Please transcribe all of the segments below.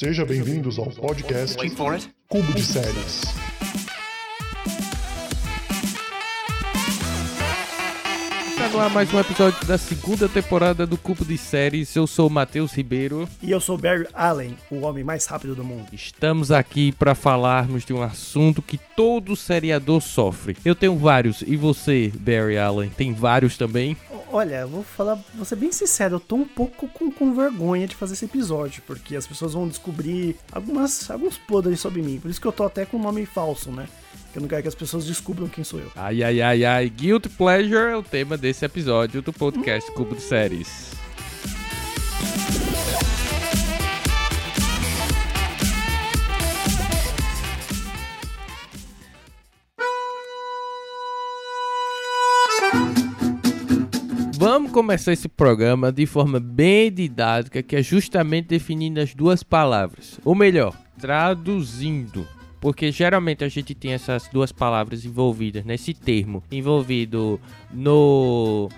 Seja bem-vindos ao podcast Wait for it. Cubo de Séries. Está no ar mais um episódio da segunda temporada do Cubo de Séries. Eu sou o Matheus Ribeiro. E eu sou Barry Allen, o homem mais rápido do mundo. Estamos aqui para falarmos de um assunto que todo seriador sofre. Eu tenho vários. E você, Barry Allen, tem vários também? O- Olha, vou falar, vou ser bem sincero, eu tô um pouco com, com vergonha de fazer esse episódio, porque as pessoas vão descobrir algumas, alguns podres sobre mim. Por isso que eu tô até com um nome falso, né? Que eu não quero que as pessoas descubram quem sou eu. Ai, ai, ai, ai. Guilty Pleasure é o tema desse episódio do podcast Cubo de Séries. Começar esse programa de forma bem didática, que é justamente definindo as duas palavras. Ou melhor, traduzindo. Porque geralmente a gente tem essas duas palavras envolvidas nesse termo, envolvido no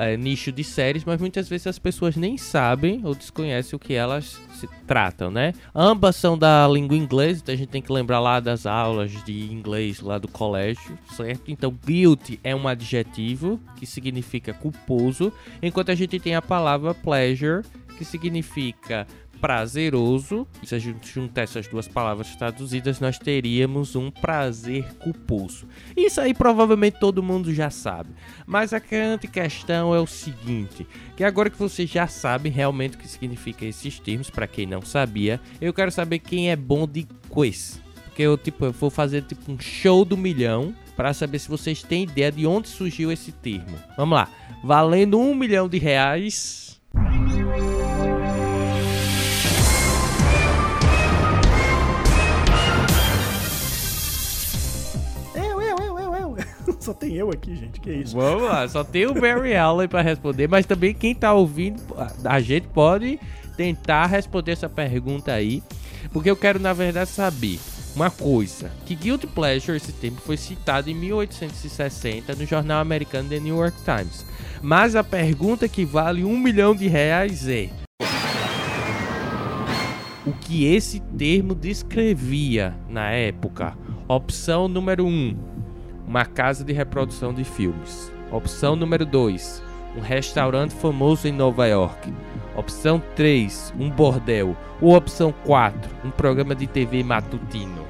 eh, nicho de séries, mas muitas vezes as pessoas nem sabem ou desconhecem o que elas se tratam, né? Ambas são da língua inglesa, então a gente tem que lembrar lá das aulas de inglês lá do colégio, certo? Então, guilty é um adjetivo que significa culposo, enquanto a gente tem a palavra pleasure, que significa prazeroso. Se a gente juntar essas duas palavras traduzidas, nós teríamos um prazer culposo. Isso aí provavelmente todo mundo já sabe. Mas a grande questão é o seguinte: que agora que você já sabe realmente o que significa esses termos, para quem não sabia, eu quero saber quem é bom de quiz. Porque eu, tipo, eu vou fazer tipo um show do milhão para saber se vocês têm ideia de onde surgiu esse termo. Vamos lá, valendo um milhão de reais. Só tem eu aqui, gente, que isso. Vamos lá, só tem o Barry Allen para responder, mas também quem tá ouvindo, a gente pode tentar responder essa pergunta aí, porque eu quero na verdade saber uma coisa, que Guilty Pleasure esse termo foi citado em 1860 no jornal americano The New York Times. Mas a pergunta que vale um milhão de reais é o que esse termo descrevia na época? Opção número 1, um, uma casa de reprodução de filmes. Opção número 2, um restaurante famoso em Nova York. Opção 3, um bordel. Ou opção 4, um programa de TV matutino.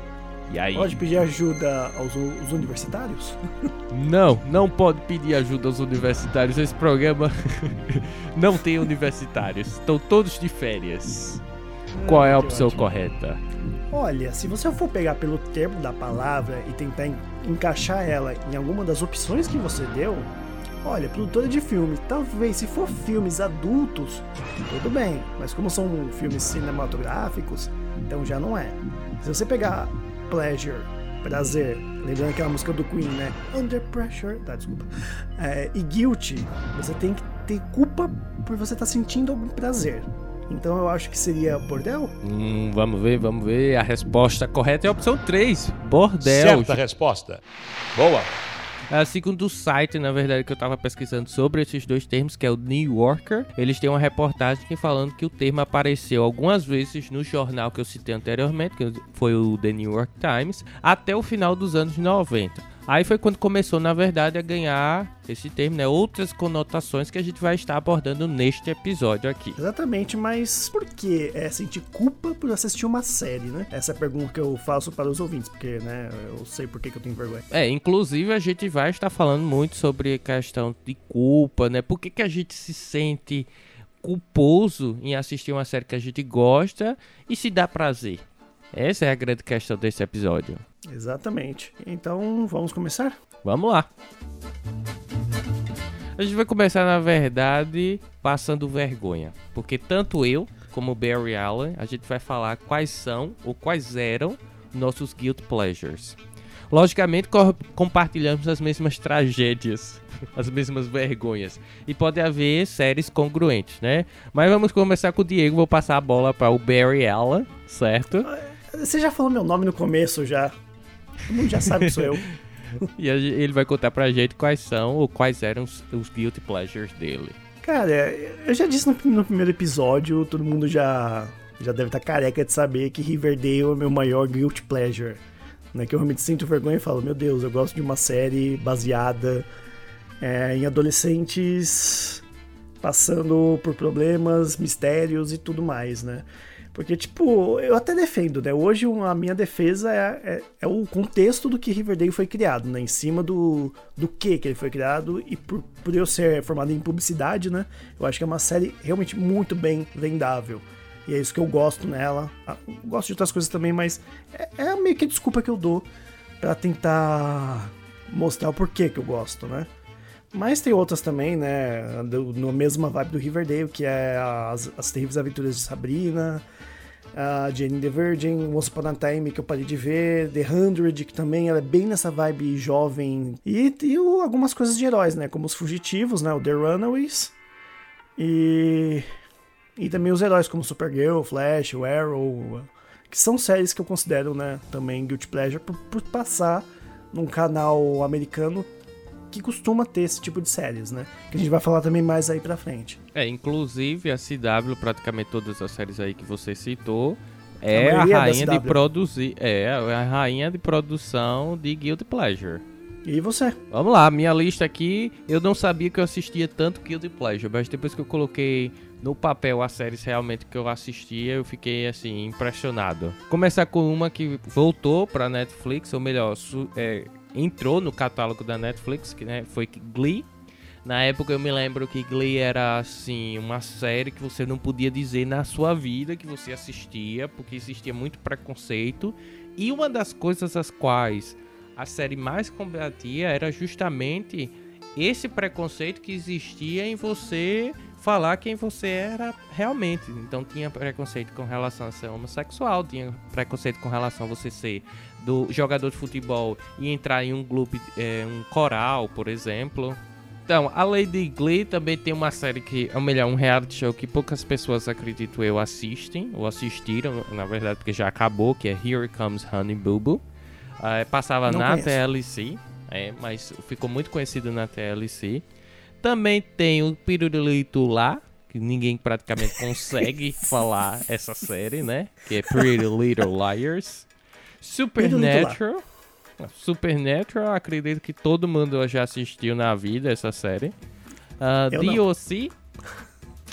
E aí? Pode pedir ajuda aos, aos universitários? Não, não pode pedir ajuda aos universitários. Esse programa não tem universitários. Estão todos de férias. Qual é a opção correta? Olha, se você for pegar pelo termo da palavra e tentar en- encaixar ela em alguma das opções que você deu, olha, produtora de filme, talvez se for filmes adultos, tudo bem, mas como são filmes cinematográficos, então já não é. Se você pegar pleasure, prazer, lembrando aquela música do Queen, né? Under pressure, tá, desculpa. É, e guilty, você tem que ter culpa por você estar sentindo algum prazer. Então eu acho que seria bordel? Hum, vamos ver, vamos ver. A resposta correta é a opção 3. Bordel. Certa resposta. Boa. Ah, segundo o site, na verdade, que eu tava pesquisando sobre esses dois termos, que é o New Yorker, eles têm uma reportagem que falando que o termo apareceu algumas vezes no jornal que eu citei anteriormente, que foi o The New York Times, até o final dos anos 90. Aí foi quando começou, na verdade, a ganhar esse termo, né? Outras conotações que a gente vai estar abordando neste episódio aqui. Exatamente, mas por que é sentir culpa por assistir uma série, né? Essa é a pergunta que eu faço para os ouvintes, porque, né, eu sei por que, que eu tenho vergonha. É, inclusive a gente vai estar falando muito sobre a questão de culpa, né? Por que, que a gente se sente culposo em assistir uma série que a gente gosta e se dá prazer? Essa é a grande questão desse episódio. Exatamente. Então, vamos começar? Vamos lá. A gente vai começar, na verdade, passando vergonha. Porque tanto eu como o Barry Allen, a gente vai falar quais são ou quais eram nossos guilt pleasures. Logicamente, co- compartilhamos as mesmas tragédias, as mesmas vergonhas. E pode haver séries congruentes, né? Mas vamos começar com o Diego. Vou passar a bola para o Barry Allen, certo? Você já falou meu nome no começo já. Todo mundo já sabe que sou eu. E ele vai contar pra gente quais são ou quais eram os, os guilty pleasures dele. Cara, eu já disse no, no primeiro episódio, todo mundo já já deve estar careca de saber que Riverdale é meu maior guilty pleasure. Né? Que eu realmente sinto vergonha e falo, meu Deus, eu gosto de uma série baseada é, em adolescentes passando por problemas, mistérios e tudo mais, né? Porque, tipo, eu até defendo, né? Hoje a minha defesa é, é, é, o contexto do que Riverdale foi criado, né? Em cima do, do que que ele foi criado. E por, por eu ser formado em publicidade, né? Eu acho que é uma série realmente muito bem vendável. E é isso que eu gosto nela. Ah, gosto de outras coisas também, mas é, é meio que a desculpa que eu dou para tentar mostrar o porquê que eu gosto, né? Mas tem outras também, né? No mesma vibe do Riverdale, que é as, as Terríveis Aventuras de Sabrina, a Jane the Virgin, Once Upon a Time, que eu parei de ver, The Hundred, que também é bem nessa vibe jovem. E, e algumas coisas de heróis, né? Como os Fugitivos, né? O The Runaways. E, e também os heróis como Supergirl, Flash, o Arrow, que são séries que eu considero, né? Também Guilty Pleasure por, por passar num canal americano que costuma ter esse tipo de séries, né? Que a gente vai falar também mais aí pra frente. É, inclusive a CW, praticamente todas as séries aí que você citou, é a, a rainha de produzir, é a rainha de produção de Guilty Pleasure. E você? Vamos lá, minha lista aqui, eu não sabia que eu assistia tanto Guilty Pleasure, mas depois que eu coloquei no papel as séries realmente que eu assistia, eu fiquei assim, impressionado. Começar com uma que voltou pra Netflix, ou melhor, é, entrou no catálogo da Netflix, que né, foi Glee. Na época eu me lembro que Glee era assim uma série que você não podia dizer na sua vida que você assistia, porque existia muito preconceito. E uma das coisas as quais a série mais combatia era justamente esse preconceito que existia em você falar quem você era realmente. Então tinha preconceito com relação a ser homossexual, tinha preconceito com relação a você ser do jogador de futebol e entrar em um clube, é, um coral, por exemplo. Então, a Lady Glee também tem uma série que, ou melhor, um reality show que poucas pessoas, acredito eu, assistem, ou assistiram, na verdade, porque já acabou, que é Here Comes Honey Boo Boo. Uh, passava Não na conheço. TLC, é, mas ficou muito conhecido na TLC. Também tem o Pirulito lá, que ninguém praticamente consegue falar essa série, né? Que é Pretty Little Liars. Supernatural. Supernatural, acredito que todo mundo já assistiu na vida essa série. Uh, DOC,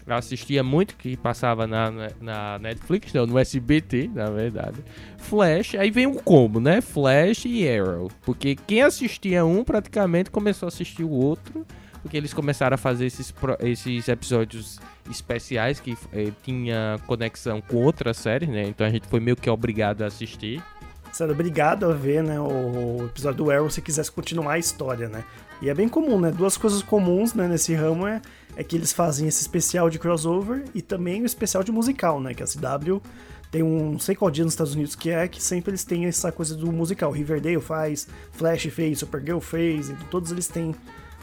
eu assistia muito, que passava na, na Netflix, não, no SBT, na verdade. Flash, aí vem um combo, né? Flash e Arrow. Porque quem assistia um praticamente começou a assistir o outro porque eles começaram a fazer esses, esses episódios especiais que eh, tinha conexão com outras séries, né? Então a gente foi meio que obrigado a assistir. Você obrigado a ver, né, o episódio do Arrow se quisesse continuar a história, né? E é bem comum, né? Duas coisas comuns né, nesse ramo é, é que eles fazem esse especial de crossover e também o especial de musical, né? Que a CW tem um não sei qual dia nos Estados Unidos que é, que sempre eles têm essa coisa do musical. Riverdale faz, Flash fez, Supergirl fez, então todos eles têm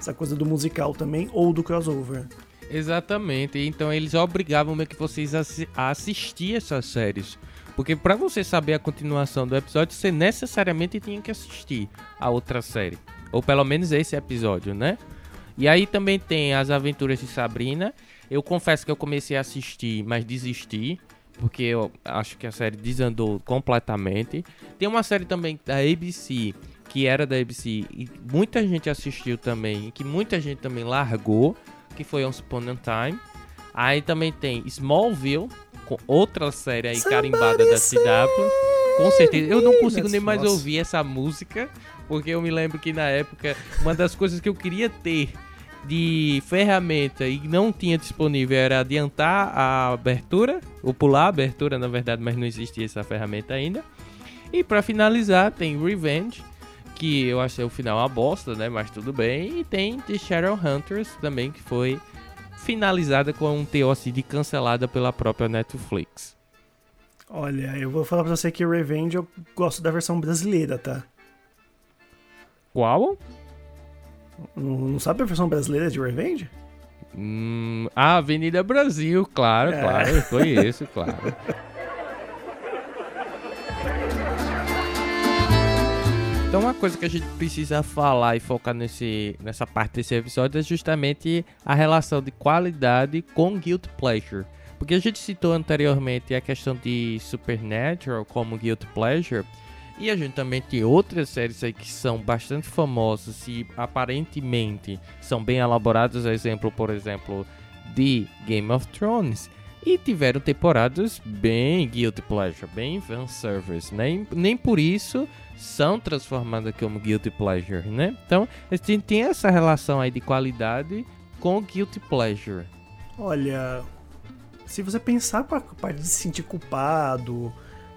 essa coisa do musical também, ou do crossover. Exatamente, então eles obrigavam meio que vocês a assistir essas séries. Porque para você saber a continuação do episódio, você necessariamente tinha que assistir a outra série. Ou pelo menos esse episódio, né? E aí também tem as aventuras de Sabrina. Eu confesso que eu comecei a assistir, mas desisti. Porque eu acho que a série desandou completamente. Tem uma série também da ABC que era da ABC e muita gente assistiu também, que muita gente também largou, que foi Once Upon a Time. Aí também tem Smallville, com outra série aí carimbada da CW. Com certeza. Eu não consigo nem mais ouvir essa música, porque eu me lembro que na época uma das coisas que eu queria ter de ferramenta e não tinha disponível era adiantar a abertura, ou pular a abertura, na verdade, mas não existia essa ferramenta ainda. E para finalizar, tem Revenge, que eu achei o final uma bosta, né? Mas tudo bem. E tem The Shadowhunters também, que foi finalizada com um TOC de cancelada pela própria Netflix. Olha, eu vou falar pra você que Revenge eu gosto da versão brasileira, tá? Qual? Não, não sabe a versão brasileira de Revenge? Hum, a Avenida Brasil, claro, é. claro, foi isso, claro. Então uma coisa que a gente precisa falar e focar nesse, nessa parte desse episódio é justamente a relação de qualidade com guilt pleasure. Porque a gente citou anteriormente a questão de Supernatural como Guilty Pleasure. E a gente também tem outras séries aí que são bastante famosas e aparentemente são bem elaboradas. Exemplo, por exemplo, de Game of Thrones. E tiveram temporadas bem guilty pleasure, bem fanservice, né? Nem por isso são transformadas como guilty pleasure, né? Então, a gente tem essa relação aí de qualidade com guilty pleasure. Olha, se você pensar para parte de se sentir culpado,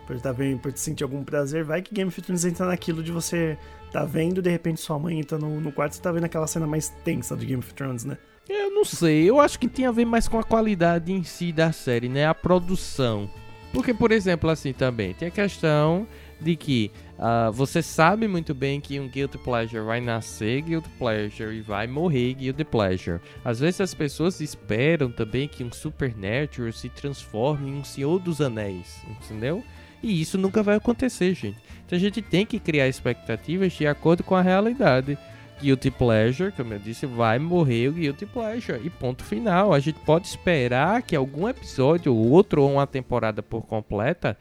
por estar vendo, por sentir algum prazer, vai que Game of Thrones entra naquilo de você tá vendo, de repente sua mãe entra no, no quarto e você tá vendo aquela cena mais tensa de Game of Thrones, né? Eu não sei, eu acho que tem a ver mais com a qualidade em si da série, né? A produção. Porque, por exemplo, assim também, tem a questão de que uh, você sabe muito bem que um Guilty Pleasure vai nascer Guilty Pleasure e vai morrer Guilty Pleasure. Às vezes as pessoas esperam também que um Supernatural se transforme em um Senhor dos Anéis, entendeu? E isso nunca vai acontecer, gente. Então a gente tem que criar expectativas de acordo com a realidade. Guilty Pleasure, como eu disse, vai morrer o Guilty Pleasure. E ponto final. A gente pode esperar que algum episódio, ou outro, ou uma temporada por completa,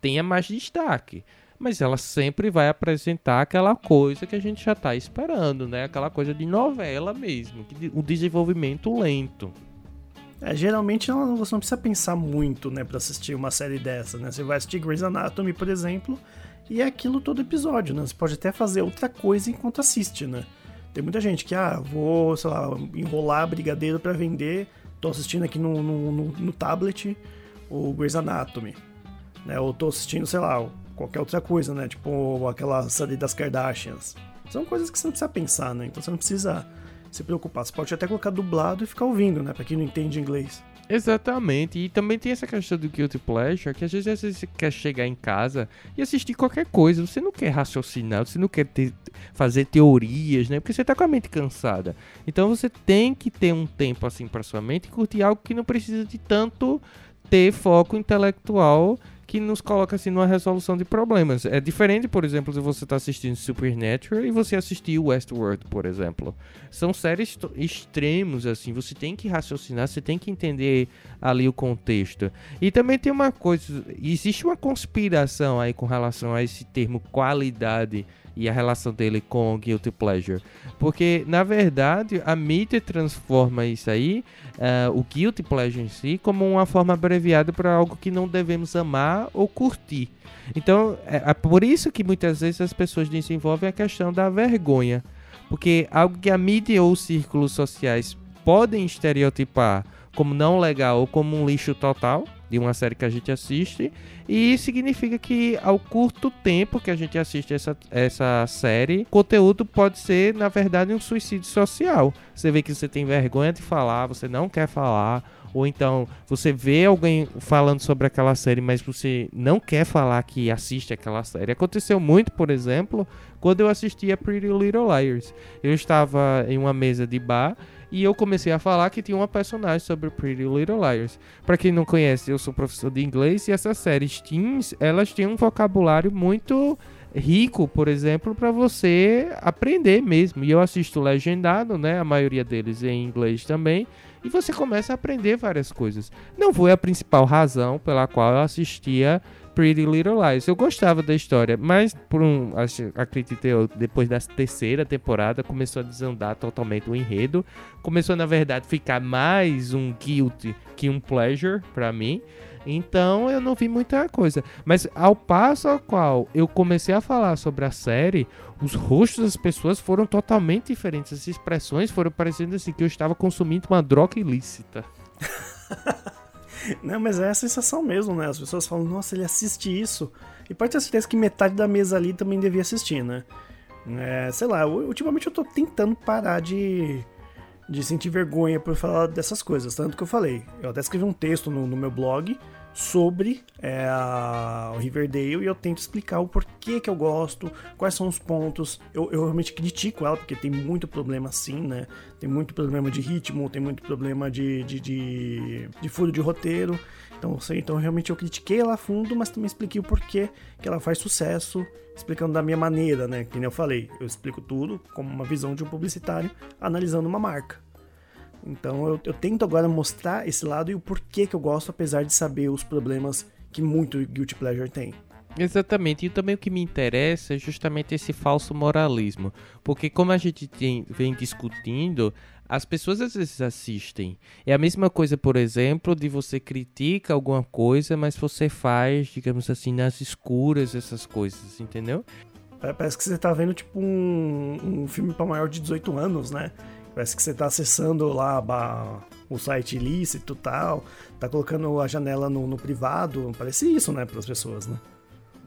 tenha mais destaque. Mas ela sempre vai apresentar aquela coisa que a gente já está esperando, né? Aquela coisa de novela mesmo, o desenvolvimento lento. É, geralmente você não precisa pensar muito, né, para assistir uma série dessa, né? Você vai assistir Grey's Anatomy, por exemplo, e é aquilo todo episódio, né? Você pode até fazer outra coisa enquanto assiste, né? Tem muita gente que, ah, vou, sei lá, enrolar brigadeiro para vender, tô assistindo aqui no, no, no, no tablet o Grey's Anatomy, né? Ou tô assistindo, sei lá, qualquer outra coisa, né? Tipo aquela série das Kardashians. São coisas que você não precisa pensar, né? Então você não precisa se preocupar. Você pode até colocar dublado e ficar ouvindo, né? Pra quem não entende inglês. Exatamente, e também tem essa questão do guilty pleasure, que às vezes, você quer chegar em casa e assistir qualquer coisa, você não quer raciocinar, você não quer ter, fazer teorias, né? Porque você tá com a mente cansada. Então você tem que ter um tempo assim para sua mente e curtir algo que não precisa de tanto ter foco intelectual que nos coloca assim numa resolução de problemas. É diferente, por exemplo, se você está assistindo Supernatural e você assistir Westworld, por exemplo. São séries extremos assim, você tem que raciocinar, você tem que entender ali o contexto. E também tem uma coisa, existe uma conspiração aí com relação a esse termo qualidade e a relação dele com Guilty Pleasure. Porque, na verdade, a mídia transforma isso aí, uh, o Guilty Pleasure em si, como uma forma abreviada para algo que não devemos amar ou curtir. Então, é, é por isso que muitas vezes as pessoas desenvolvem a questão da vergonha. Porque algo que a mídia ou os círculos sociais podem estereotipar como não legal ou como um lixo total, de uma série que a gente assiste. E significa que ao curto tempo que a gente assiste essa, essa série, conteúdo pode ser, na verdade, um suicídio social. Você vê que você tem vergonha de falar, você não quer falar. Ou então você vê alguém falando sobre aquela série, mas você não quer falar que assiste aquela série. Aconteceu muito, por exemplo, quando eu assistia Pretty Little Liars. Eu estava em uma mesa de bar e eu comecei a falar que tinha uma personagem sobre Pretty Little Liars. Para quem não conhece, eu sou professor de inglês e essas séries teens, elas têm um vocabulário muito rico, por exemplo, para você aprender mesmo. E eu assisto legendado, né? A maioria deles em inglês também. E você começa a aprender várias coisas. Não foi a principal razão pela qual eu assistia Pretty Little Lies. Eu gostava da história, mas por um, acho, acredito eu, depois da terceira temporada começou a desandar totalmente o enredo. Começou na verdade ficar mais um guilty que um pleasure para mim. Então eu não vi muita coisa. Mas ao passo ao qual eu comecei a falar sobre a série, os rostos das pessoas foram totalmente diferentes. As expressões foram parecendo assim que eu estava consumindo uma droga ilícita. Não, mas é a sensação mesmo, né? As pessoas falam, nossa, ele assiste isso. E pode ter certeza que metade da mesa ali também devia assistir, né? É, sei lá, ultimamente eu tô tentando parar de, de sentir vergonha por falar dessas coisas. Tanto que eu falei, eu até escrevi um texto no, no meu blog sobre é, o Riverdale e eu tento explicar o porquê que eu gosto, quais são os pontos. Eu, eu realmente critico ela, porque tem muito problema sim, né? Tem muito problema de ritmo, tem muito problema de, de, de, de furo de roteiro. Então, sei, então realmente eu critiquei ela a fundo, mas também expliquei o porquê que ela faz sucesso, explicando da minha maneira, né? Que nem eu falei, eu explico tudo como uma visão de um publicitário analisando uma marca. Então eu, eu tento agora mostrar esse lado e o porquê que eu gosto, apesar de saber os problemas que muito Guilty Pleasure tem. Exatamente, e também o que me interessa é justamente esse falso moralismo, porque como a gente tem, vem discutindo, as pessoas às vezes assistem. É a mesma coisa, por exemplo, de você critica alguma coisa, mas você faz, digamos assim, nas escuras essas coisas, entendeu? Parece que você tá vendo tipo um, um filme para maior de 18 anos, né? Parece que você tá acessando lá o site ilícito e tal, tá colocando a janela no, no privado. Parece isso, né, para as pessoas, né?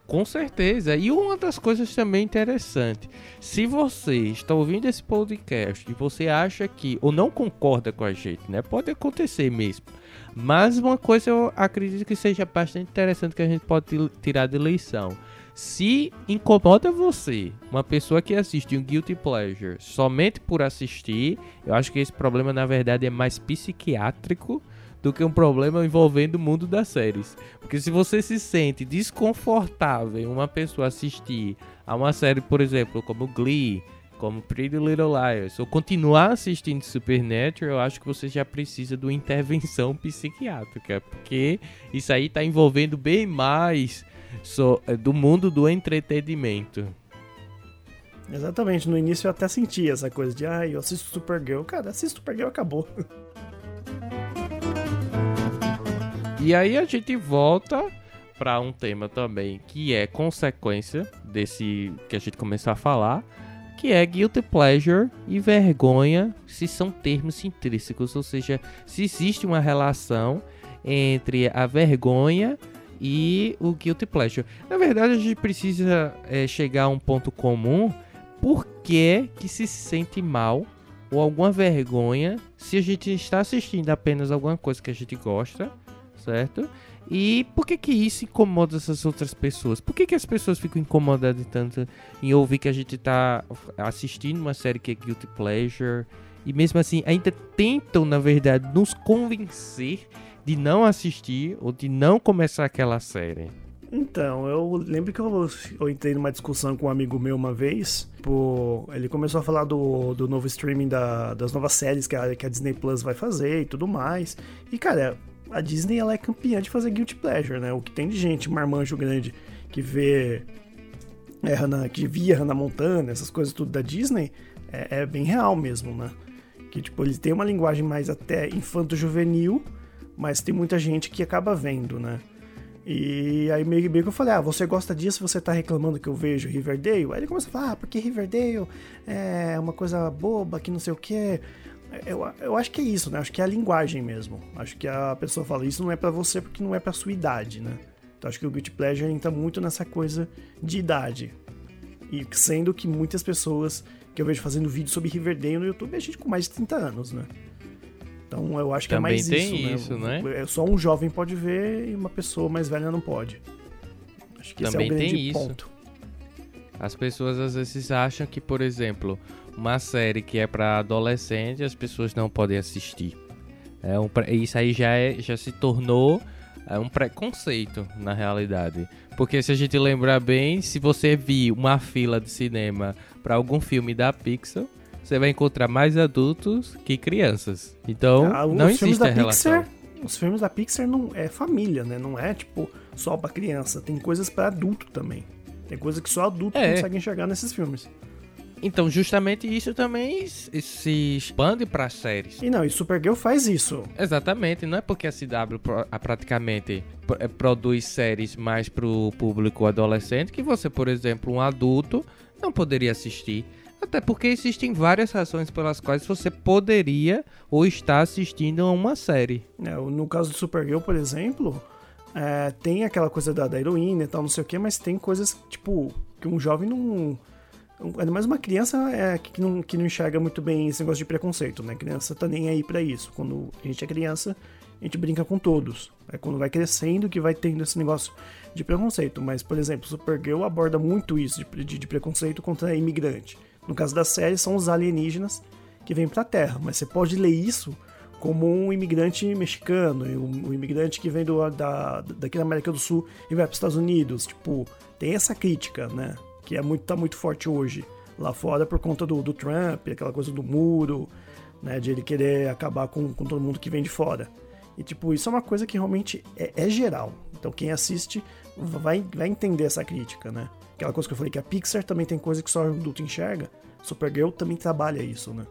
Com certeza. E uma das coisas também interessante, se você está ouvindo esse podcast e você acha que ou não concorda com a gente, né? Pode acontecer mesmo. Mas uma coisa eu acredito que seja bastante interessante que a gente pode tirar de lição. Se incomoda você, uma pessoa que assiste um Guilty Pleasure somente por assistir, eu acho que esse problema na verdade é mais psiquiátrico do que um problema envolvendo o mundo das séries. Porque se você se sente desconfortável uma pessoa assistir a uma série, por exemplo, como Glee, como Pretty Little Liars, ou continuar assistindo Supernatural, eu acho que você já precisa de uma intervenção psiquiátrica, porque isso aí está envolvendo bem mais so, eh, do mundo do entretenimento. Exatamente, no início eu até sentia essa coisa de, ah, eu assisto Supergirl. Cara, assisto Supergirl acabou. E aí a gente volta para um tema também que é consequência desse que a gente começou a falar, que é guilty pleasure e vergonha, se são termos intrínsecos, ou seja, se existe uma relação entre a vergonha e o guilty pleasure. Na verdade, a gente precisa é, chegar a um ponto comum. Por que, que se sente mal ou alguma vergonha se a gente está assistindo apenas alguma coisa que a gente gosta certo? E por que que isso incomoda essas outras pessoas? Por que que as pessoas ficam incomodadas tanto em ouvir que a gente tá assistindo uma série que é Guilty Pleasure e mesmo assim ainda tentam, na verdade, nos convencer de não assistir ou de não começar aquela série? Então, eu lembro que eu, eu entrei numa discussão com um amigo meu uma vez. Pô, ele começou a falar do, do novo streaming da, das novas séries que a, que a Disney Plus vai fazer e tudo mais. E, cara, a Disney ela é campeã de fazer guilty pleasure, né? O que tem de gente, marmanjo grande, que vê é, Hannah, que via Hannah Montana, essas coisas tudo da Disney, é, é, bem real mesmo, né? Que tipo, eles têm uma linguagem mais até infanto-juvenil, mas tem muita gente que acaba vendo, né? E aí meio, meio que eu falei, ah, você gosta disso, você tá reclamando que eu vejo Riverdale? Aí ele começa a falar, ah, porque Riverdale é uma coisa boba, que não sei o que. Eu, eu acho que é isso, né? Acho que é a linguagem mesmo. Acho que a pessoa fala isso não é para você porque não é pra sua idade, né? Então acho que o Guilty Pleasure entra muito nessa coisa de idade. E sendo que muitas pessoas que eu vejo fazendo vídeo sobre Riverdale no YouTube é gente com mais de 30 anos, né? Então eu acho que Também é mais tem isso, isso né? né? É Só um jovem pode ver e uma pessoa mais velha não pode. Acho que Também esse é o grande tem isso. ponto. As pessoas às vezes acham que, por exemplo, uma série que é para adolescente, as pessoas não podem assistir. É um, isso aí já, é, já se tornou é um preconceito na realidade. Porque se a gente lembrar bem, se você vir uma fila de cinema para algum filme da Pixar, você vai encontrar mais adultos que crianças. Então, Ah, os não filmes existe da a relação. Pixar, os filmes da Pixar não é família, né? Não é tipo só pra criança. Tem coisas pra adulto também. Tem coisas que só adulto É. consegue enxergar nesses filmes. Então, justamente isso também se expande para séries. E não, e Supergirl faz isso. Exatamente, não é porque a CW praticamente eh, produz séries mais pro público adolescente que você, por exemplo, um adulto não poderia assistir. Até porque existem várias razões pelas quais você poderia ou está assistindo a uma série. É, no caso de Supergirl, por exemplo, é, tem aquela coisa da, da heroína e tal, não sei o que, mas tem coisas, tipo, que um jovem não. Ainda mais uma criança é, que, não, que não enxerga muito bem esse negócio de preconceito, né? criança tá nem aí pra isso. Quando a gente é criança, a gente brinca com todos. É quando vai crescendo que vai tendo esse negócio de preconceito. Mas, por exemplo, Supergirl aborda muito isso de, de, de preconceito contra imigrante. No caso da série, são os alienígenas que vêm pra Terra. Mas você pode ler isso como um imigrante mexicano, um imigrante que vem do, da, daqui da América do Sul e vai para os Estados Unidos. Tipo, tem essa crítica, né? Que é muito, tá muito forte hoje lá fora por conta do, do Trump, aquela coisa do muro, né? De ele querer acabar com, com todo mundo que vem de fora. E, tipo, isso é uma coisa que realmente é, é geral. Então, quem assiste vai, vai entender essa crítica, né? Aquela coisa que eu falei que a Pixar também tem coisa que só o adulto enxerga. Supergirl também trabalha isso, né?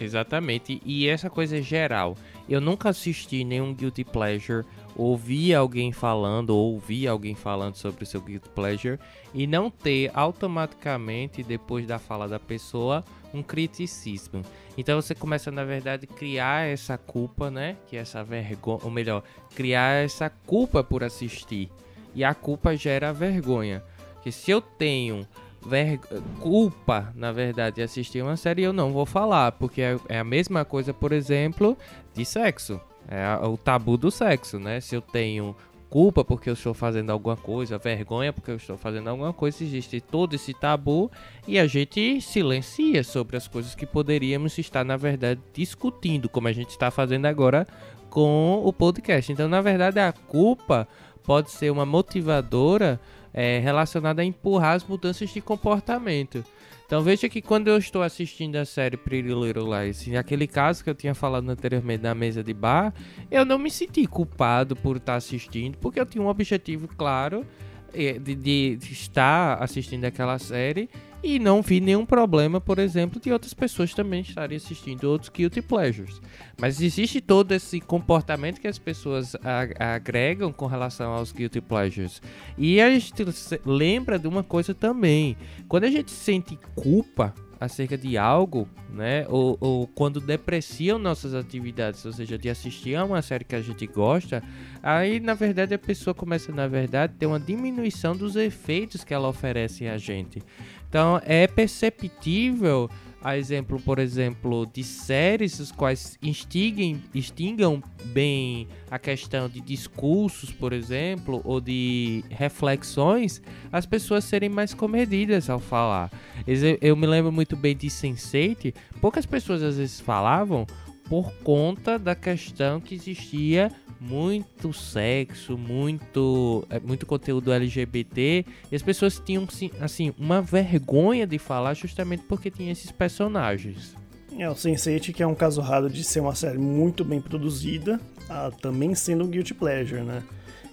Exatamente, e essa coisa é geral. Eu nunca assisti nenhum Guilty Pleasure, ouvi alguém falando, ou ouvi alguém falando sobre o seu Guilty Pleasure, e não ter automaticamente, depois da fala da pessoa, um criticismo. Então você começa, na verdade, criar essa culpa, né? Que é essa vergonha, ou melhor, criar essa culpa por assistir. E a culpa gera vergonha. Que se eu tenho ver... culpa, na verdade, de assistir uma série, eu não vou falar, porque é, é a mesma coisa, por exemplo, de sexo. É o tabu do sexo, né? Se eu tenho culpa porque eu estou fazendo alguma coisa, vergonha porque eu estou fazendo alguma coisa, existe todo esse tabu e a gente silencia sobre as coisas que poderíamos estar, na verdade, discutindo, como a gente está fazendo agora com o podcast. Então, na verdade, a culpa pode ser uma motivadora é, relacionada a empurrar as mudanças de comportamento. Então veja que quando eu estou assistindo a série Pretty Little Lies, naquele caso que eu tinha falado anteriormente na mesa de bar, eu não me senti culpado por estar assistindo, porque eu tinha um objetivo claro é, de, de, de estar assistindo aquela série e não vi nenhum problema, por exemplo, de outras pessoas também estarem assistindo outros Guilty Pleasures. Mas existe todo esse comportamento que as pessoas agregam com relação aos Guilty Pleasures. E a gente lembra de uma coisa também. Quando a gente sente culpa acerca de algo, né? Ou, ou, quando depreciam nossas atividades, ou seja, de assistir a uma série que a gente gosta, aí na verdade a pessoa começa, na verdade, a ter uma diminuição dos efeitos que ela oferece a gente. Então é perceptível a exemplo, por exemplo, de séries os quais instiguem, instigam bem a questão de discursos, por exemplo, ou de reflexões, as pessoas serem mais comedidas ao falar. Eu me lembro muito bem de Sense8, poucas pessoas às vezes falavam por conta da questão que existia muito sexo, muito, é, muito conteúdo LGBT, e as pessoas tinham assim uma vergonha de falar justamente porque tinha esses personagens. É, o Sense8 que é um caso raro de ser uma série muito bem produzida, ah, também sendo um guilty pleasure, né?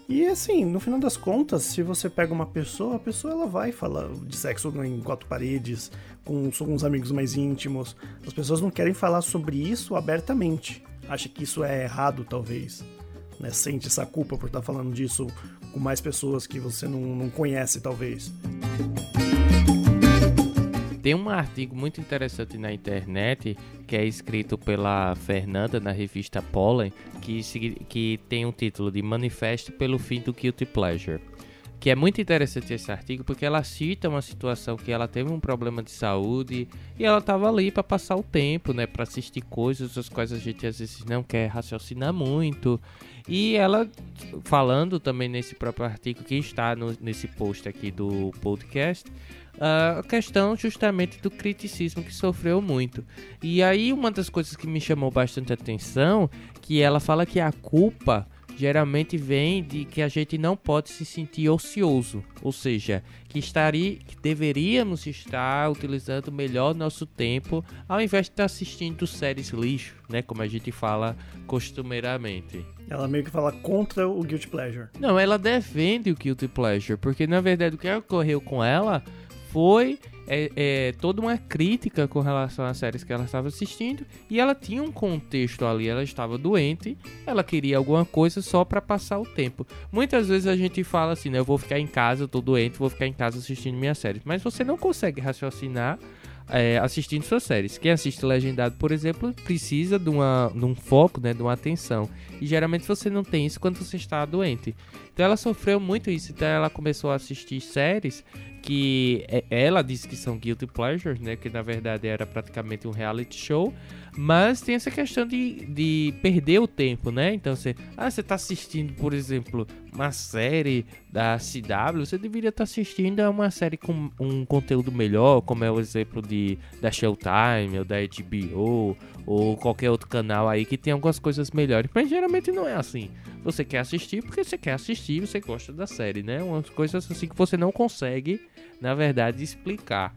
E assim, no final das contas, se você pega uma pessoa, a pessoa ela vai falar de sexo em quatro paredes, com, com os amigos mais íntimos. As pessoas não querem falar sobre isso abertamente. Acha que isso é errado, talvez né, sente essa culpa por estar falando disso com mais pessoas que você não, não conhece, talvez. Tem um artigo muito interessante na internet que é escrito pela Fernanda na revista Pollen, que, que tem um título de Manifesto pelo Fim do Guilty Pleasure que é muito interessante esse artigo porque ela cita uma situação que ela teve um problema de saúde e ela estava ali para passar o tempo, né, para assistir coisas as quais a gente às vezes não quer raciocinar muito. E ela falando também nesse próprio artigo que está no, nesse post aqui do podcast, a questão justamente do criticismo que sofreu muito. E aí uma das coisas que me chamou bastante atenção, que ela fala que a culpa geralmente vem de que a gente não pode se sentir ocioso, ou seja, que estaria, que deveríamos estar utilizando melhor nosso tempo ao invés de estar assistindo séries lixo, né, como a gente fala costumeiramente. Ela meio que fala contra o guilty pleasure. Não, ela defende o guilty pleasure, porque na verdade o que ocorreu com ela foi é, é, toda uma crítica com relação às séries que ela estava assistindo e ela tinha um contexto ali. Ela estava doente, ela queria alguma coisa só para passar o tempo. Muitas vezes a gente fala assim, né? Eu vou ficar em casa, eu tô doente, vou ficar em casa assistindo minha série. Mas você não consegue raciocinar é, assistindo suas séries. Quem assiste legendado, por exemplo, precisa de, uma, de um foco, né, de uma atenção. E geralmente você não tem isso quando você está doente. Então ela sofreu muito isso. Então ela começou a assistir séries que é, ela disse que são guilty pleasures, né? Que na verdade era praticamente um reality show. Mas tem essa questão de, de perder o tempo, né? Então você, ah, você tá assistindo, por exemplo, uma série da CW, você deveria estar tá assistindo a uma série com um conteúdo melhor, como é o exemplo de da Showtime ou da HBO ou qualquer outro canal aí que tem algumas coisas melhores. Mas geralmente não é assim. Você quer assistir porque você quer assistir, você gosta da série, né? Umas coisas assim que você não consegue, na verdade, explicar.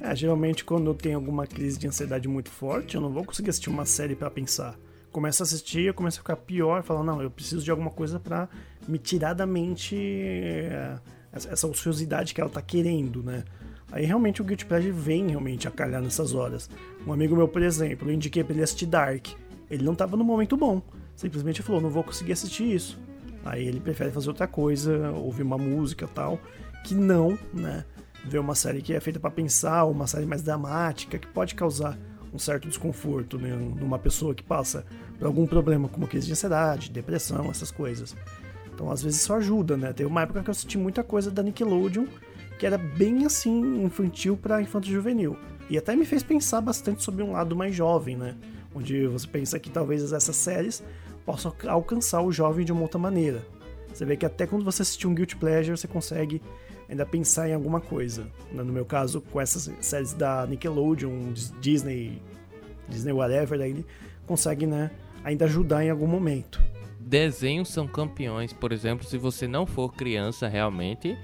É, geralmente quando eu tenho alguma crise de ansiedade muito forte, eu não vou conseguir assistir uma série para pensar. Começo a assistir, eu começo a ficar pior, falo, não, eu preciso de alguma coisa para me tirar da mente é, essa ociosidade que ela tá querendo, né? Aí realmente o Guilty Pleasure vem realmente a calhar nessas horas. Um amigo meu, por exemplo, eu indiquei pra ele assistir Dark. Ele não tava no momento bom. Simplesmente falou, não vou conseguir assistir isso. Aí ele prefere fazer outra coisa, ouvir uma música tal, que não, né? Ver uma série que é feita para pensar, uma série mais dramática, que pode causar um certo desconforto né, numa pessoa que passa por algum problema como crise de ansiedade, depressão, essas coisas. Então às vezes isso ajuda, né? Teve uma época que eu assisti muita coisa da Nickelodeon que era bem assim infantil para infanto juvenil. E até me fez pensar bastante sobre um lado mais jovem, né? Onde você pensa que talvez essas séries possam alcançar o jovem de uma outra maneira. Você vê que até quando você assistir um Guilty Pleasure, você consegue ainda pensar em alguma coisa. Né? No meu caso, com essas séries da Nickelodeon, Disney, Disney whatever, daí ele consegue, né, ainda ajudar em algum momento. Desenhos são campeões, por exemplo, se você não for criança realmente,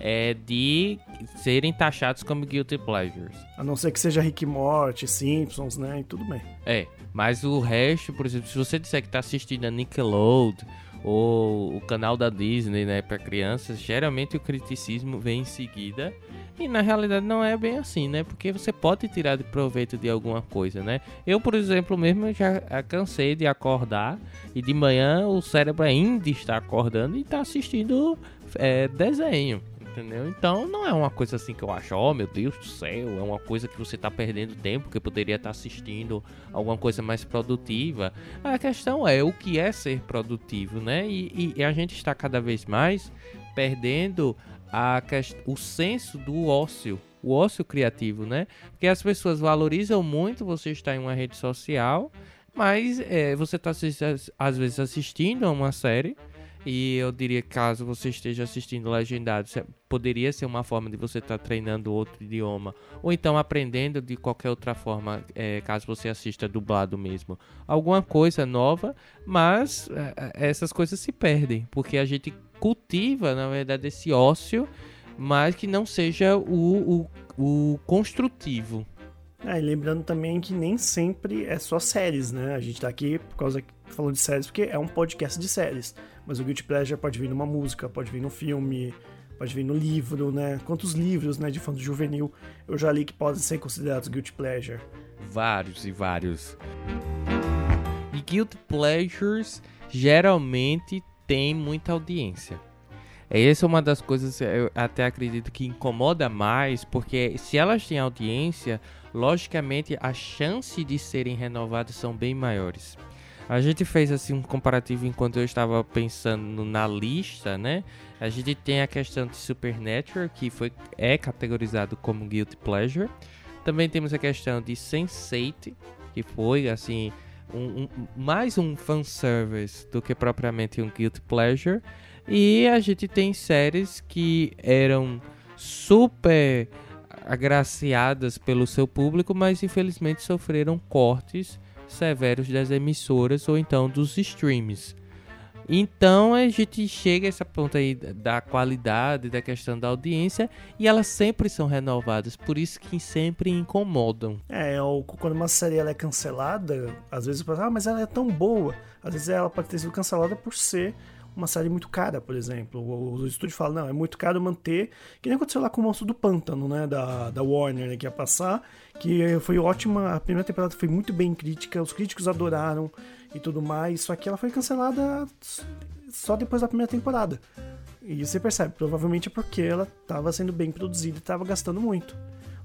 é, de serem taxados como guilty pleasures. A não ser que seja Rick Morty, Simpsons, né? E tudo bem. É, mas o resto, por exemplo, se você disser que está assistindo a Nickelodeon ou o canal da Disney, né, para crianças, geralmente o criticismo vem em seguida. E na realidade não é bem assim, né? Porque você pode tirar de proveito de alguma coisa, né? Eu, por exemplo, mesmo já cansei de acordar e de manhã o cérebro ainda está acordando e está assistindo é, desenho entendeu? Então não é uma coisa assim que eu acho, oh meu Deus do céu, é uma coisa que você tá perdendo tempo, que poderia estar tá assistindo alguma coisa mais produtiva. A questão é o que é ser produtivo, né? E, e a gente está cada vez mais perdendo a, o senso do ócio, o ócio criativo, né? Porque as pessoas valorizam muito você estar em uma rede social, mas é, você está às vezes assistindo a uma série e eu diria que caso você esteja assistindo legendado, poderia ser uma forma de você estar tá treinando outro idioma. Ou então aprendendo de qualquer outra forma, é, caso você assista dublado mesmo. Alguma coisa nova, mas é, essas coisas se perdem. Porque a gente cultiva, na verdade, esse ócio, mas que não seja o, o, o construtivo. E lembrando também que nem sempre é só séries, né? A gente tá aqui por causa falando de séries porque é um podcast de séries. Mas o Guilty Pleasure pode vir numa música, pode vir no filme, pode vir no livro, né? Quantos livros, né, de fã juvenil eu já li que podem ser considerados Guilty Pleasure? Vários e vários. E Guilty Pleasures geralmente tem muita audiência. Essa é uma das coisas eu até acredito que incomoda mais, porque se elas têm audiência, logicamente a chance de serem renovadas são bem maiores. A gente fez assim um comparativo enquanto eu estava pensando na lista, né? A gente tem a questão de Supernatural, que foi é categorizado como guilty pleasure. Também temos a questão de Sense8, que foi assim um, um, mais um fanservice do que propriamente um guilty pleasure. E a gente tem séries que eram super agraciadas pelo seu público, mas infelizmente sofreram cortes severos das emissoras ou então dos streams. Então a gente chega a essa ponta aí da qualidade, da questão da audiência, e elas sempre são renovadas, por isso que sempre incomodam. É, ou quando uma série ela é cancelada, às vezes penso, ah, mas ela é tão boa. Às vezes ela pode ter sido cancelada por ser uma série muito cara, por exemplo. O, o estúdio fala, não, é muito caro manter, que nem aconteceu lá com o Monstro do Pântano, né, da, da Warner, né, que ia passar, que foi ótima, a primeira temporada foi muito bem crítica, os críticos adoraram e tudo mais, só que ela foi cancelada só depois da primeira temporada. E você percebe, provavelmente é porque ela estava sendo bem produzida e estava gastando muito.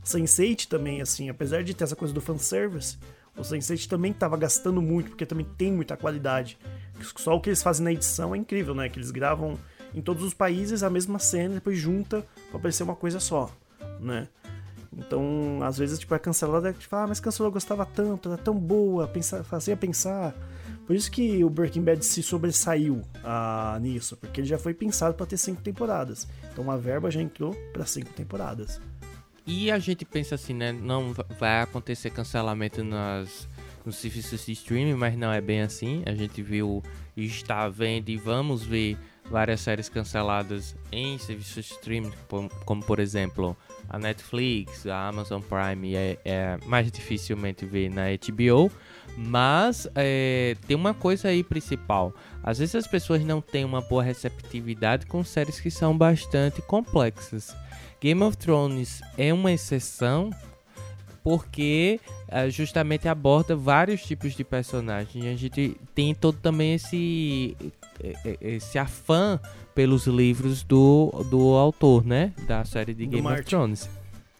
Sense8 também, assim, apesar de ter essa coisa do fanservice, o Sense8 também estava gastando muito, porque também tem muita qualidade. Só o que eles fazem na edição é incrível, né? Que eles gravam em todos os países a mesma cena, depois junta pra parecer uma coisa só, né? Então, às vezes, tipo, é cancelada, tipo, ah, mas cancelou, eu gostava tanto, era tão boa, pensar, fazia pensar. Por isso que o Breaking Bad se sobressaiu ah, nisso, porque ele já foi pensado para ter cinco temporadas. Então a verba já entrou para cinco temporadas. E a gente pensa assim, né? Não vai acontecer cancelamento nas, nos serviços de streaming, mas não é bem assim. A gente viu está vendo e vamos ver várias séries canceladas em serviços de streaming, como, por exemplo a Netflix, a Amazon Prime, é, é mais dificilmente ver na HBO. Mas é, tem uma coisa aí principal. Às vezes as pessoas não têm uma boa receptividade com séries que são bastante complexas. Game of Thrones é uma exceção porque uh, justamente aborda vários tipos de personagens. A gente tem todo também esse esse afã pelos livros do, do autor, né, da série de Game of Thrones.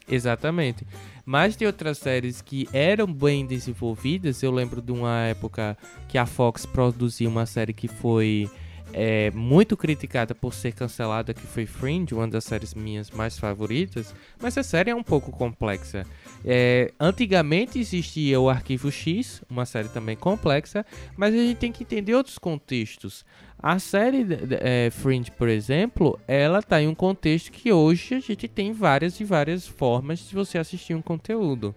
Exatamente. Mas tem outras séries que eram bem desenvolvidas. Eu lembro de uma época que a Fox produziu uma série que foi é, muito criticada por ser cancelada, que foi Fringe, uma das séries minhas mais favoritas, mas a série é um pouco complexa. É, antigamente existia o Arquivo X, uma série também complexa, mas a gente tem que entender outros contextos. A série é, Fringe, por exemplo, ela está em um contexto que hoje a gente tem várias e várias formas de você assistir um conteúdo.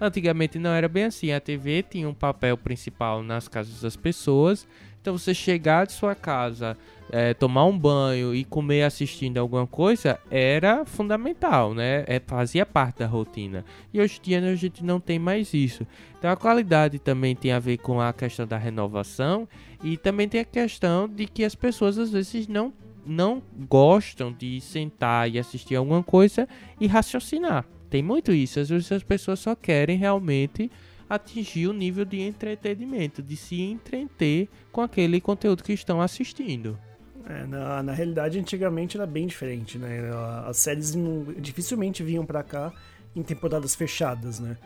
Antigamente não era bem assim, a TV tinha um papel principal nas casas das pessoas então você chegar de sua casa, é, tomar um banho e comer assistindo alguma coisa era fundamental, né? É, fazia parte da rotina. E hoje em dia a gente não tem mais isso. Então a qualidade também tem a ver com a questão da renovação e também tem a questão de que as pessoas às vezes não não gostam de sentar e assistir alguma coisa e raciocinar. Tem muito isso. Às vezes as pessoas só querem realmente atingir o nível de entretenimento, de se entreter com aquele conteúdo que estão assistindo. É, na, na realidade, antigamente era bem diferente, né? As séries não, dificilmente vinham para cá em temporadas fechadas, né?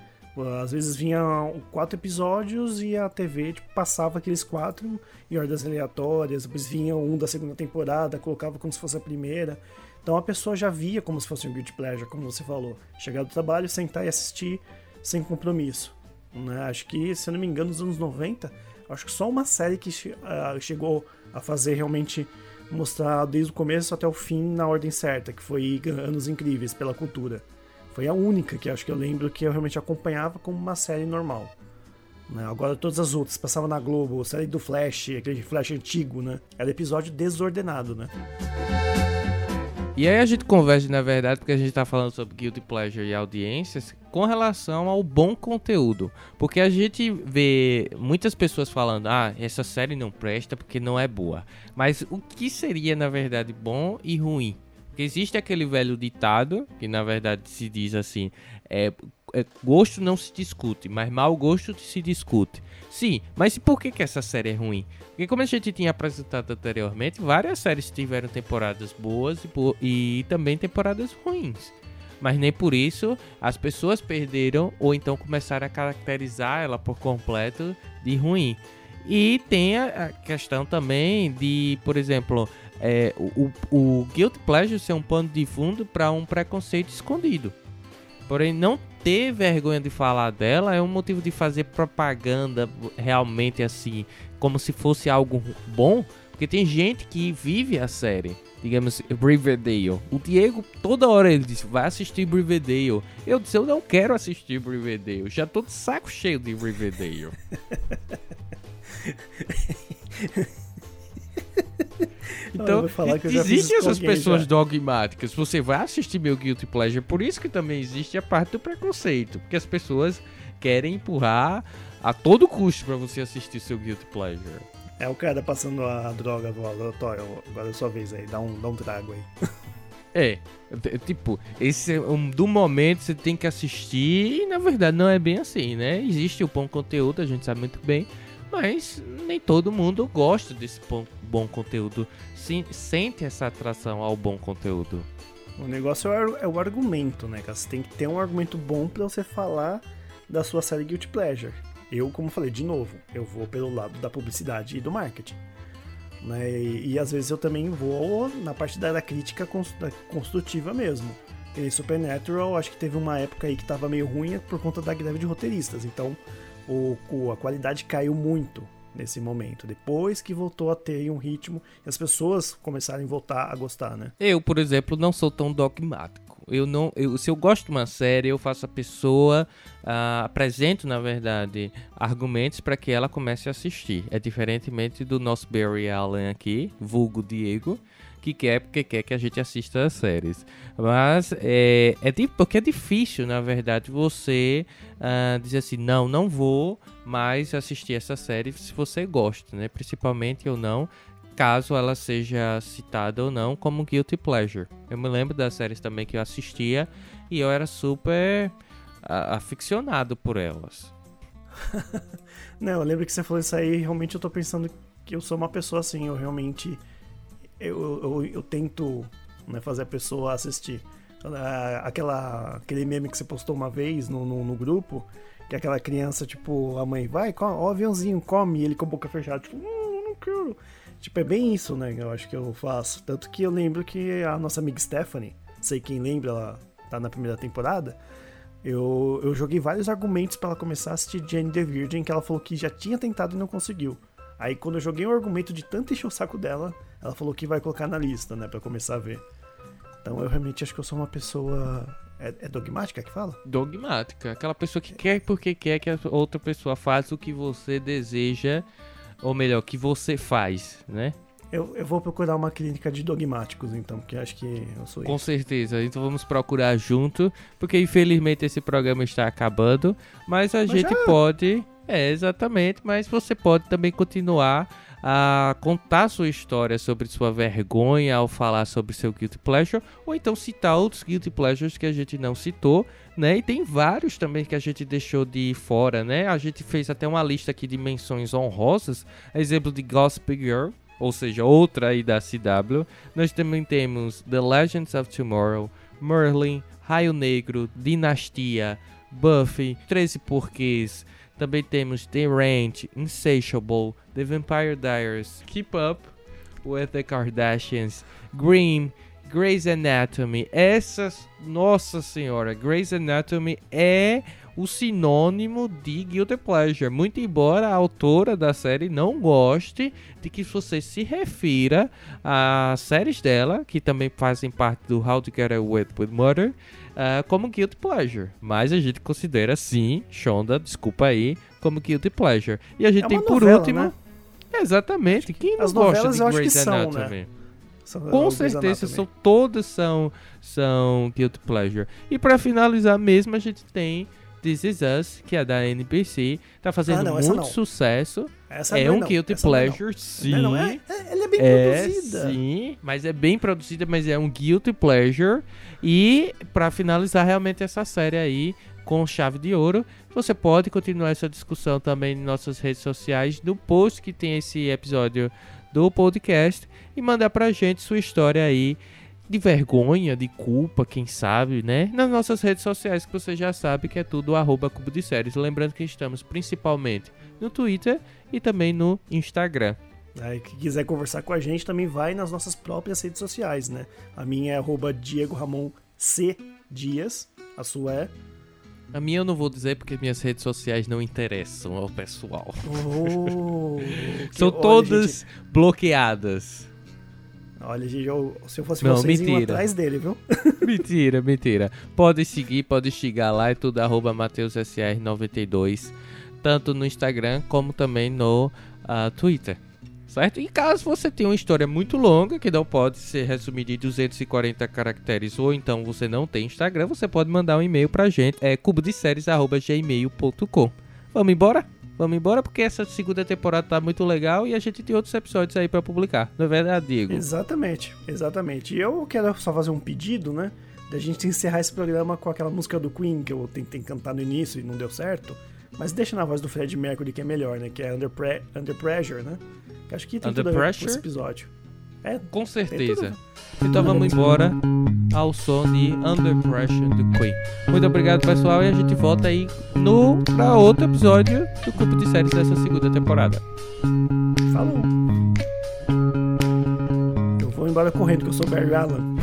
Às vezes vinham quatro episódios e a TV tipo, passava aqueles quatro em ordens aleatórias, depois vinha um da segunda temporada, colocava como se fosse a primeira. Então a pessoa já via como se fosse um guilty pleasure, como você falou. Chegar do trabalho, sentar e assistir sem compromisso. Né? Acho que, se eu não me engano, nos anos 90, acho que só uma série que uh, chegou a fazer realmente mostrar desde o começo até o fim na ordem certa, que foi Anos Incríveis pela Cultura. Foi a única que acho que eu lembro que eu realmente acompanhava como uma série normal. Né? Agora todas as outras passavam na Globo, série do Flash, aquele Flash antigo, né? Era episódio desordenado, né? E aí a gente converge, na verdade, porque a gente tá falando sobre Guilty Pleasure e audiências, com relação ao bom conteúdo. Porque a gente vê muitas pessoas falando, ah, essa série não presta porque não é boa. Mas o que seria, na verdade, bom e ruim? Porque existe aquele velho ditado, que na verdade se diz assim, é, é, gosto não se discute, mas mau gosto se discute. Sim, mas por que, que essa série é ruim? Porque como a gente tinha apresentado anteriormente, várias séries tiveram temporadas boas e, e também temporadas ruins. Mas nem por isso as pessoas perderam ou então começaram a caracterizar ela por completo de ruim. E tem a questão também de, por exemplo, é, o, o Guilt Pleasure ser um pano de fundo para um preconceito escondido. Porém, não ter vergonha de falar dela é um motivo de fazer propaganda realmente assim, como se fosse algo bom, porque tem gente que vive a série. Digamos, Riverdale. O Diego, toda hora ele diz, vai assistir Riverdale. Eu disse, eu não quero assistir Riverdale. Já tô de saco cheio de Riverdale. Então, existem essas pessoas já. dogmáticas. Você vai assistir meu Guilty Pleasure, por isso que também existe a parte do preconceito. Porque as pessoas querem empurrar a todo custo para você assistir seu Guilty Pleasure. É o cara passando a droga do aleatório. Agora é sua vez aí, dá um, dá um trago aí. É, tipo, esse é um, do momento você tem que assistir e na verdade não é bem assim, né? Existe o bom conteúdo, a gente sabe muito bem, mas nem todo mundo gosta desse bom, bom conteúdo, sente essa atração ao bom conteúdo. O negócio é o, é o argumento, né, cara? Você tem que ter um argumento bom para você falar da sua série Guilty Pleasure. Eu, como falei, de novo, eu vou pelo lado da publicidade e do marketing. Né? E, e às vezes eu também vou na parte da, da crítica construtiva mesmo. E Supernatural, acho que teve uma época aí que tava meio ruim por conta da greve de roteiristas. Então, o, a qualidade caiu muito nesse momento. Depois que voltou a ter um ritmo e as pessoas começaram a voltar a gostar, né? Eu, por exemplo, não sou tão dogmático. Eu não, eu, se eu gosto de uma série, eu faço a pessoa, uh, apresento na verdade argumentos para que ela comece a assistir. É diferentemente do nosso Barry Allen aqui, vulgo Diego, que quer porque quer que a gente assista as séries. Mas é, é porque é difícil, na verdade, você uh, dizer assim, não, não vou mais assistir essa série se você gosta, né? Principalmente ou não caso ela seja citada ou não como guilty pleasure. Eu me lembro das séries também que eu assistia e eu era super aficionado por elas. não, eu lembro que você falou isso aí, realmente eu tô pensando que eu sou uma pessoa assim, eu realmente eu, eu, eu tento né, fazer a pessoa assistir. Aquela, aquele meme que você postou uma vez no, no, no grupo, que é aquela criança, tipo, a mãe, vai, ó, o aviãozinho, come, e ele com a boca fechada, tipo, hum, não quero. Tipo, é bem isso, né? Eu acho que eu faço. Tanto que eu lembro que a nossa amiga Stephanie, sei quem lembra, ela tá na primeira temporada. Eu, eu joguei vários argumentos para ela começar a assistir Jane the Virgin, que ela falou que já tinha tentado e não conseguiu. Aí quando eu joguei um argumento de tanto encher o saco dela, ela falou que vai colocar na lista, né, para começar a ver. Então eu realmente acho que eu sou uma pessoa é, é, dogmática que fala? Dogmática. Aquela pessoa que quer porque quer que a outra pessoa faça o que você deseja ou melhor, que você faz, né? Eu, eu vou procurar uma clínica de dogmáticos, então, porque acho que eu sou Com isso. certeza, então vamos procurar junto, porque infelizmente esse programa está acabando, mas a mas gente já... pode. É, exatamente, mas você pode também continuar a contar sua história sobre sua vergonha ao falar sobre seu guilty pleasure, ou então citar outros guilty pleasures que a gente não citou, né? E tem vários também que a gente deixou de fora, né? A gente fez até uma lista aqui de menções honrosas, exemplo de Gossip Girl, ou seja, outra aí da CW. Nós também temos The Legends of Tomorrow, Merlin, Raio Negro, Dinastia, Buffy, 13 Porquês, também temos The Ranch, Insatiable, The Vampire Diaries, Keep Up with the Kardashians, Grimm, Grey's Anatomy. Essas, nossa senhora, Grey's Anatomy é o sinônimo de guilty pleasure. Muito embora a autora da série não goste de que você se refira às séries dela, que também fazem parte do How to Get Away with Murder, uh, como guilty pleasure. Mas a gente considera sim, Shonda, desculpa aí, como guilty pleasure. E a gente é tem por novela, último. Né? Exatamente. Quem não As gosta de Grey's Anatomy? São, né? São Com certeza, são, todas são, são guilty pleasure. E para finalizar mesmo, a gente tem This Is Us, que é da NBC, tá fazendo ah, não, muito sucesso. Essa é um não, guilty pleasure, sim. Não, é, é, ela é bem é, produzida. Sim, mas é bem produzida, mas é um guilty pleasure. E para finalizar realmente essa série aí com chave de ouro, você pode continuar essa discussão também em nossas redes sociais, no post que tem esse episódio do podcast e mandar pra gente sua história aí de vergonha, de culpa, quem sabe, né? Nas nossas redes sociais que você já sabe que é tudo arroba Cubo de Séries. Lembrando que estamos principalmente no Twitter e também no Instagram. Aí, que quiser conversar com a gente também vai nas nossas próprias redes sociais, né? A minha é arroba Diego Ramon C. Dias, a sua é... A minha eu não vou dizer porque minhas redes sociais não interessam ao pessoal. Oh, São todas gente... bloqueadas. Olha, eu, se eu fosse não, vocês, mentira. atrás dele, viu? mentira, mentira. Pode seguir, pode chegar lá, é tudo arroba MatheusSR92, tanto no Instagram como também no uh, Twitter. Certo? E caso você tenha uma história muito longa, que não pode ser resumida em 240 caracteres, ou então você não tem Instagram, você pode mandar um e-mail pra gente, é cubodeséries.gmail.com. Vamos embora? Vamos embora porque essa segunda temporada tá muito legal e a gente tem outros episódios aí para publicar. Não é verdade, Diego? Exatamente, exatamente. E eu quero só fazer um pedido, né? Da gente encerrar esse programa com aquela música do Queen que eu tentei cantar no início e não deu certo. Mas deixa na voz do Fred Mercury que é melhor, né? Que é Under, Pre Under Pressure, né? Que acho que tem Under tudo Pressure? esse episódio. É, Com certeza. Então vamos embora ao som de Under Pressure do Queen. Muito obrigado, pessoal, e a gente volta aí no para outro episódio do grupo de séries dessa segunda temporada. Falou. Eu vou embora correndo que eu sou Barry Allen.